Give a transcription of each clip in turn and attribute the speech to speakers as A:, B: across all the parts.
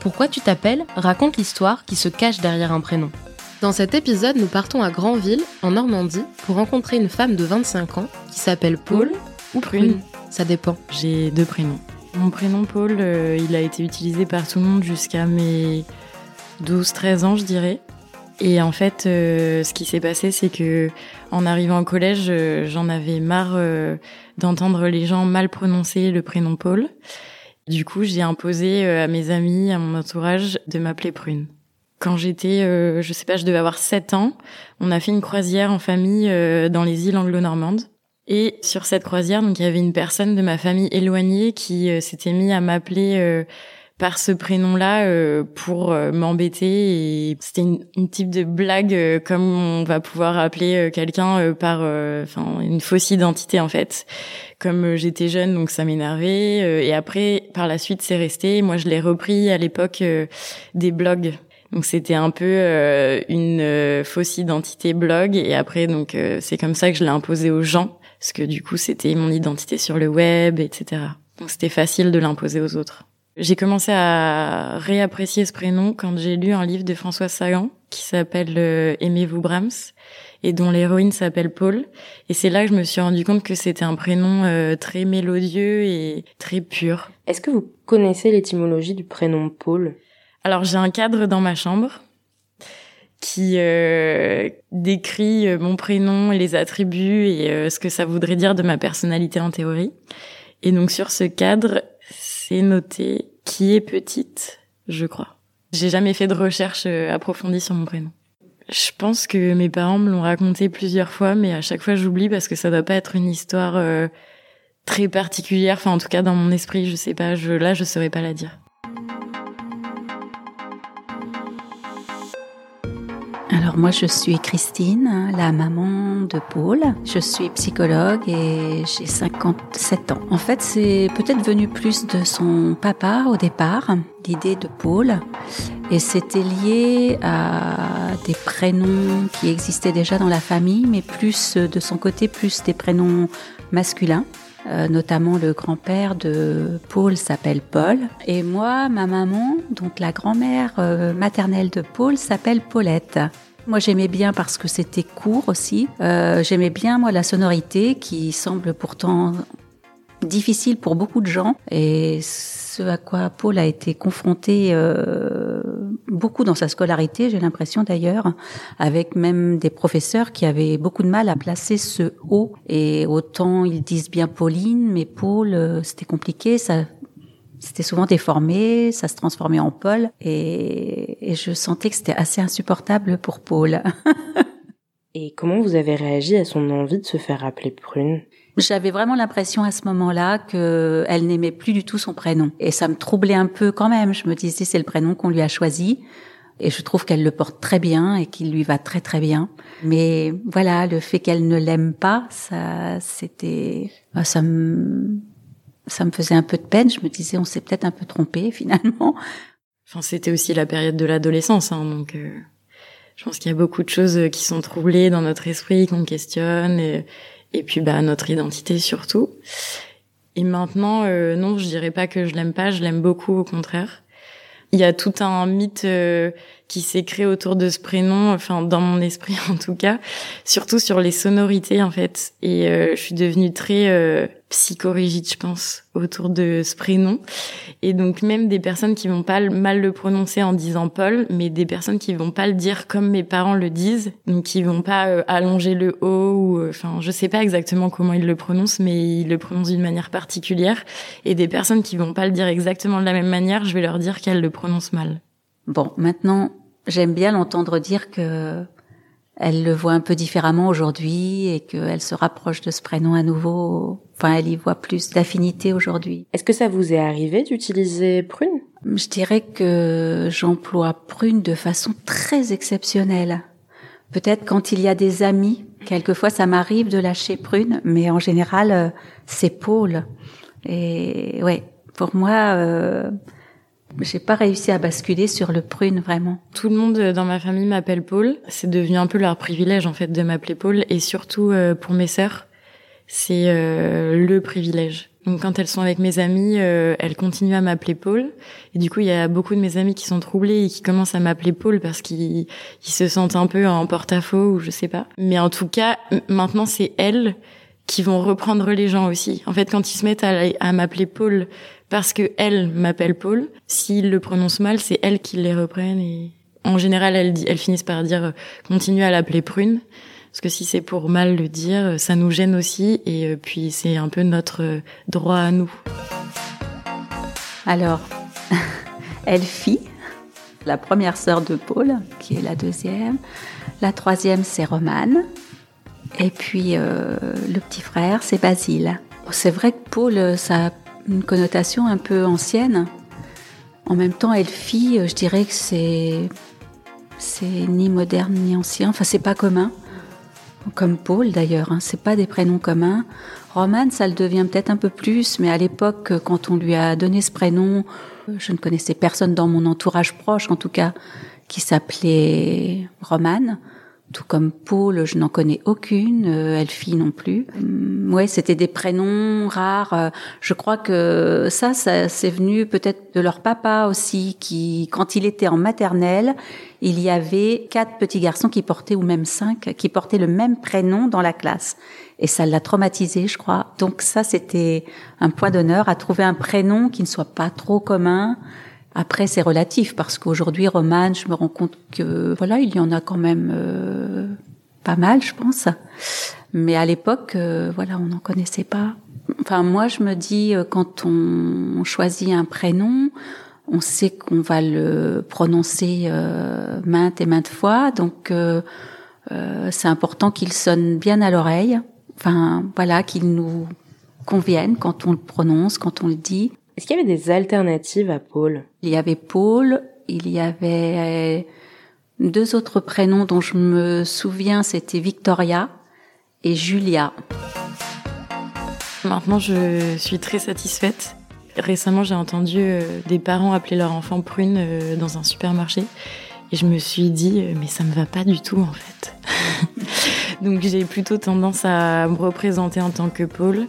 A: Pourquoi tu t'appelles raconte l'histoire qui se cache derrière un prénom. Dans cet épisode, nous partons à Granville, en Normandie, pour rencontrer une femme de 25 ans qui s'appelle Paul ou Prune. Ça dépend.
B: J'ai deux prénoms. Mon prénom Paul, euh, il a été utilisé par tout le monde jusqu'à mes 12-13 ans, je dirais. Et en fait, euh, ce qui s'est passé, c'est que en arrivant au collège, euh, j'en avais marre d'entendre les gens mal prononcer le prénom Paul. Du coup, j'ai imposé euh, à mes amis, à mon entourage, de m'appeler Prune. Quand j'étais, euh, je sais pas, je devais avoir 7 ans, on a fait une croisière en famille euh, dans les îles anglo-normandes. Et sur cette croisière, donc il y avait une personne de ma famille éloignée qui euh, s'était mis à m'appeler euh, par ce prénom-là euh, pour euh, m'embêter. Et c'était une, une type de blague euh, comme on va pouvoir appeler euh, quelqu'un euh, par, euh, enfin, une fausse identité en fait. Comme j'étais jeune, donc ça m'énervait. et après, par la suite, c'est resté. Moi, je l'ai repris à l'époque des blogs. Donc c'était un peu une fausse identité blog et après donc c'est comme ça que je l'ai imposé aux gens parce que du coup c'était mon identité sur le web etc. Donc c'était facile de l'imposer aux autres. J'ai commencé à réapprécier ce prénom quand j'ai lu un livre de François Sagan qui s'appelle euh, Aimez-vous Brahms et dont l'héroïne s'appelle Paul et c'est là que je me suis rendu compte que c'était un prénom euh, très mélodieux et très pur.
A: Est-ce que vous connaissez l'étymologie du prénom Paul?
B: Alors j'ai un cadre dans ma chambre qui euh, décrit mon prénom et les attributs et ce que ça voudrait dire de ma personnalité en théorie. Et donc sur ce cadre, c'est noté qui est petite, je crois. J'ai jamais fait de recherche euh, approfondie sur mon prénom. Je pense que mes parents me l'ont raconté plusieurs fois, mais à chaque fois j'oublie parce que ça doit pas être une histoire euh, très particulière. Enfin, en tout cas dans mon esprit, je sais pas. Là, je saurais pas la dire.
C: Alors moi je suis Christine, la maman de Paul. Je suis psychologue et j'ai 57 ans. En fait c'est peut-être venu plus de son papa au départ, l'idée de Paul. Et c'était lié à des prénoms qui existaient déjà dans la famille, mais plus de son côté, plus des prénoms masculins. Euh, notamment le grand-père de Paul s'appelle Paul. Et moi, ma maman, donc la grand-mère euh, maternelle de Paul, s'appelle Paulette. Moi, j'aimais bien parce que c'était court aussi. Euh, j'aimais bien, moi, la sonorité qui semble pourtant difficile pour beaucoup de gens. Et ce à quoi Paul a été confronté euh, beaucoup dans sa scolarité, j'ai l'impression d'ailleurs, avec même des professeurs qui avaient beaucoup de mal à placer ce O. Et autant ils disent bien Pauline, mais Paul, euh, c'était compliqué. Ça, c'était souvent déformé, ça se transformait en Paul, et, et je sentais que c'était assez insupportable pour Paul.
A: Et comment vous avez réagi à son envie de se faire appeler Prune?
C: J'avais vraiment l'impression à ce moment-là que elle n'aimait plus du tout son prénom, et ça me troublait un peu quand même. Je me disais c'est le prénom qu'on lui a choisi, et je trouve qu'elle le porte très bien et qu'il lui va très très bien. Mais voilà, le fait qu'elle ne l'aime pas, ça, c'était, ça me, ça me faisait un peu de peine. Je me disais on s'est peut-être un peu trompé finalement.
B: Enfin, c'était aussi la période de l'adolescence, hein, donc euh, je pense qu'il y a beaucoup de choses qui sont troublées dans notre esprit, qu'on questionne, et, et puis bah notre identité surtout. Et maintenant, euh, non, je dirais pas que je l'aime pas, je l'aime beaucoup, au contraire. Il y a tout un mythe euh, qui s'est créé autour de ce prénom, enfin dans mon esprit en tout cas, surtout sur les sonorités en fait. Et euh, je suis devenue très euh, psychorigide, je pense, autour de ce prénom. Et donc même des personnes qui vont pas mal le prononcer en disant Paul, mais des personnes qui vont pas le dire comme mes parents le disent, donc qui vont pas euh, allonger le O ou, euh, enfin, je sais pas exactement comment ils le prononcent, mais ils le prononcent d'une manière particulière. Et des personnes qui vont pas le dire exactement de la même manière, je vais leur dire qu'elles le prononcent mal.
C: Bon, maintenant, j'aime bien l'entendre dire que elle le voit un peu différemment aujourd'hui et qu'elle se rapproche de ce prénom à nouveau. Enfin, elle y voit plus d'affinité aujourd'hui.
A: Est-ce que ça vous est arrivé d'utiliser Prune?
C: Je dirais que j'emploie prune de façon très exceptionnelle. Peut-être quand il y a des amis, quelquefois ça m'arrive de lâcher prune, mais en général euh, c'est Paul. Et ouais, pour moi, euh, j'ai pas réussi à basculer sur le prune vraiment.
B: Tout le monde dans ma famille m'appelle Paul. C'est devenu un peu leur privilège en fait de m'appeler Paul, et surtout euh, pour mes sœurs, c'est euh, le privilège. Donc quand elles sont avec mes amis, euh, elles continuent à m'appeler Paul. Et du coup, il y a beaucoup de mes amis qui sont troublés et qui commencent à m'appeler Paul parce qu'ils se sentent un peu en porte-à-faux ou je sais pas. Mais en tout cas, maintenant, c'est elles qui vont reprendre les gens aussi. En fait, quand ils se mettent à, m'appeler Paul parce que elles m'appellent Paul, s'ils le prononcent mal, c'est elles qui les reprennent et en général, elles, elles finissent par dire euh, continue à l'appeler Prune. Parce que si c'est pour mal le dire, ça nous gêne aussi et euh, puis c'est un peu notre euh, droit à nous.
C: Alors, Elfie, la première sœur de Paul, qui est la deuxième. La troisième, c'est Romane. Et puis euh, le petit frère, c'est Basile. C'est vrai que Paul, ça a une connotation un peu ancienne. En même temps, Elfie, je dirais que c'est c'est ni moderne ni ancien. Enfin, c'est pas commun comme Paul d'ailleurs, hein, c'est pas des prénoms communs. Roman, ça le devient peut-être un peu plus, mais à l'époque, quand on lui a donné ce prénom, je ne connaissais personne dans mon entourage proche, en tout cas, qui s'appelait Roman. Tout comme Paul, je n'en connais aucune, euh, Elfie non plus. Hum, ouais, c'était des prénoms rares. Euh, je crois que ça, ça c'est venu peut-être de leur papa aussi, qui, quand il était en maternelle, il y avait quatre petits garçons qui portaient, ou même cinq, qui portaient le même prénom dans la classe. Et ça l'a traumatisé, je crois. Donc ça, c'était un point d'honneur à trouver un prénom qui ne soit pas trop commun, après, c'est relatif parce qu'aujourd'hui, Romane, je me rends compte que voilà, il y en a quand même euh, pas mal, je pense. Mais à l'époque, euh, voilà, on n'en connaissait pas. Enfin, moi, je me dis euh, quand on choisit un prénom, on sait qu'on va le prononcer maintes et maintes fois, donc c'est important qu'il sonne bien à l'oreille. Enfin, voilà, qu'il nous convienne quand on le prononce, quand on le dit.
A: Est-ce qu'il y avait des alternatives à Paul?
C: Il y avait Paul, il y avait deux autres prénoms dont je me souviens, c'était Victoria et Julia.
B: Maintenant, je suis très satisfaite. Récemment, j'ai entendu euh, des parents appeler leur enfant Prune euh, dans un supermarché. Et je me suis dit, euh, mais ça me va pas du tout en fait. Donc j'ai plutôt tendance à me représenter en tant que Paul,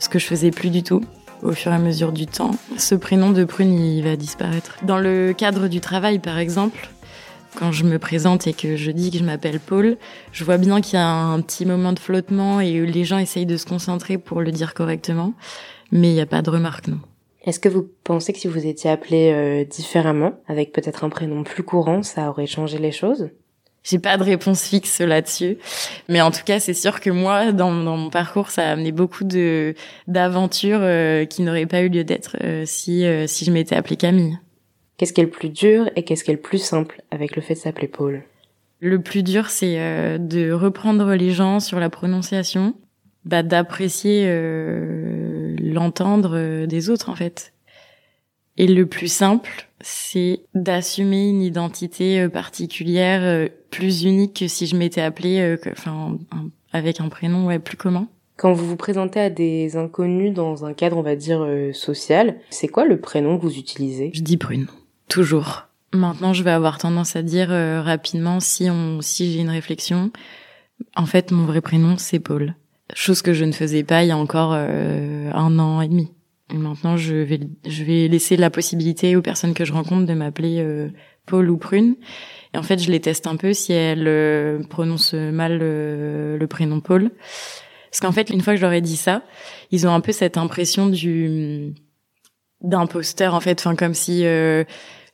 B: ce que je faisais plus du tout au fur et à mesure du temps. Ce prénom de prune, il va disparaître. Dans le cadre du travail, par exemple, quand je me présente et que je dis que je m'appelle Paul, je vois bien qu'il y a un petit moment de flottement et les gens essayent de se concentrer pour le dire correctement, mais il n'y a pas de remarque, non.
A: Est-ce que vous pensez que si vous étiez appelé euh, différemment, avec peut-être un prénom plus courant, ça aurait changé les choses?
B: J'ai pas de réponse fixe là-dessus, mais en tout cas, c'est sûr que moi, dans, mon parcours, ça a amené beaucoup de d'aventures euh, qui n'auraient pas eu lieu d'être euh, si euh, si je m'étais appelée Camille.
A: Qu'est-ce qui est le plus dur et qu'est-ce qui est le plus simple avec le fait de s'appeler Paul?
B: Le plus dur, c'est de reprendre les gens sur la prononciation, bah, d'apprécier l'entendre des autres en fait. Et le plus simple, c'est d'assumer une identité euh, particulière euh, plus unique que si je m'étais appelée euh, enfin avec un prénom ouais, plus commun.
A: Quand vous vous présentez à des inconnus dans un cadre, on va dire, social, c'est quoi le prénom que vous utilisez?
B: Je dis Prune, toujours. Maintenant, je vais avoir tendance à dire rapidement, si on, si j'ai une réflexion, en fait, mon vrai prénom, c'est Paul. Chose que je ne faisais pas il y a encore un an et demi. Maintenant, je vais, je vais laisser la possibilité aux personnes que je rencontre de m'appeler euh, Paul ou Prune. Et en fait, je les teste un peu si elles euh, prononcent mal euh, le prénom Paul. Parce qu'en fait, une fois que je leur ai dit ça, ils ont un peu cette impression du d'imposteur en fait, enfin comme si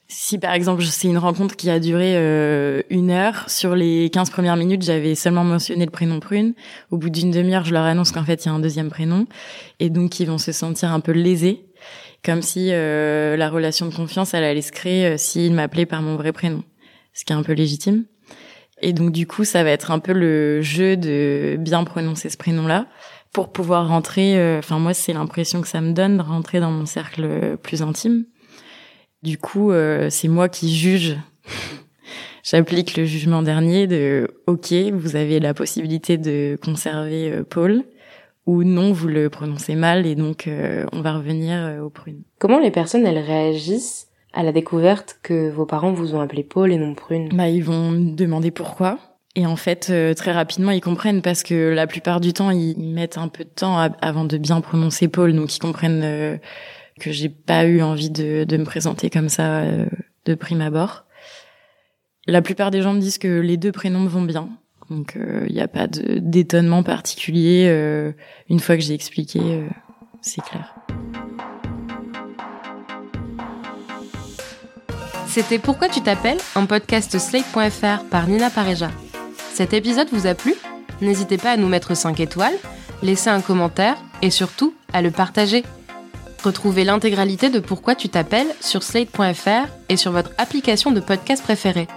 B: si par exemple c'est une rencontre qui a duré euh, une heure, sur les 15 premières minutes j'avais seulement mentionné le prénom Prune, au bout d'une demi-heure je leur annonce qu'en fait il y a un deuxième prénom, et donc ils vont se sentir un peu lésés, comme si euh, la relation de confiance elle allait se créer euh, s'ils m'appelaient par mon vrai prénom, ce qui est un peu légitime. Et donc du coup ça va être un peu le jeu de bien prononcer ce prénom-là pour pouvoir rentrer, enfin moi c'est l'impression que ça me donne de rentrer dans mon cercle plus intime Du coup, euh, c'est moi qui juge. J'applique le jugement dernier de OK, vous avez la possibilité de conserver euh, Paul ou non, vous le prononcez mal et donc euh, on va revenir au prune.
A: Comment les personnes elles réagissent à la découverte que vos parents vous ont appelé Paul et non prune?
B: Bah ils vont me demander pourquoi. Et en fait, très rapidement, ils comprennent parce que la plupart du temps, ils, mettent un peu de temps avant de bien prononcer Paul, donc ils comprennent que j'ai pas eu envie de, me présenter comme ça euh, de prime abord. La plupart des gens me disent que les deux prénoms vont bien, donc il euh, n'y a pas d'étonnement particulier. Euh, une fois que j'ai expliqué, c'est clair.
A: C'était Pourquoi tu t'appelles, un podcast slate.fr par Nina Pareja. Cet épisode vous a plu? N'hésitez pas à nous mettre 5 étoiles, laisser un commentaire et surtout à le partager. Retrouvez l'intégralité de Pourquoi tu t'appelles sur slate.fr et sur votre application de podcast préférée.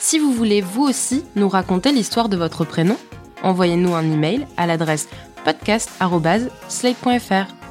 A: Si vous voulez vous aussi nous raconter l'histoire de votre prénom, envoyez-nous un email à l'adresse podcast.slate.fr.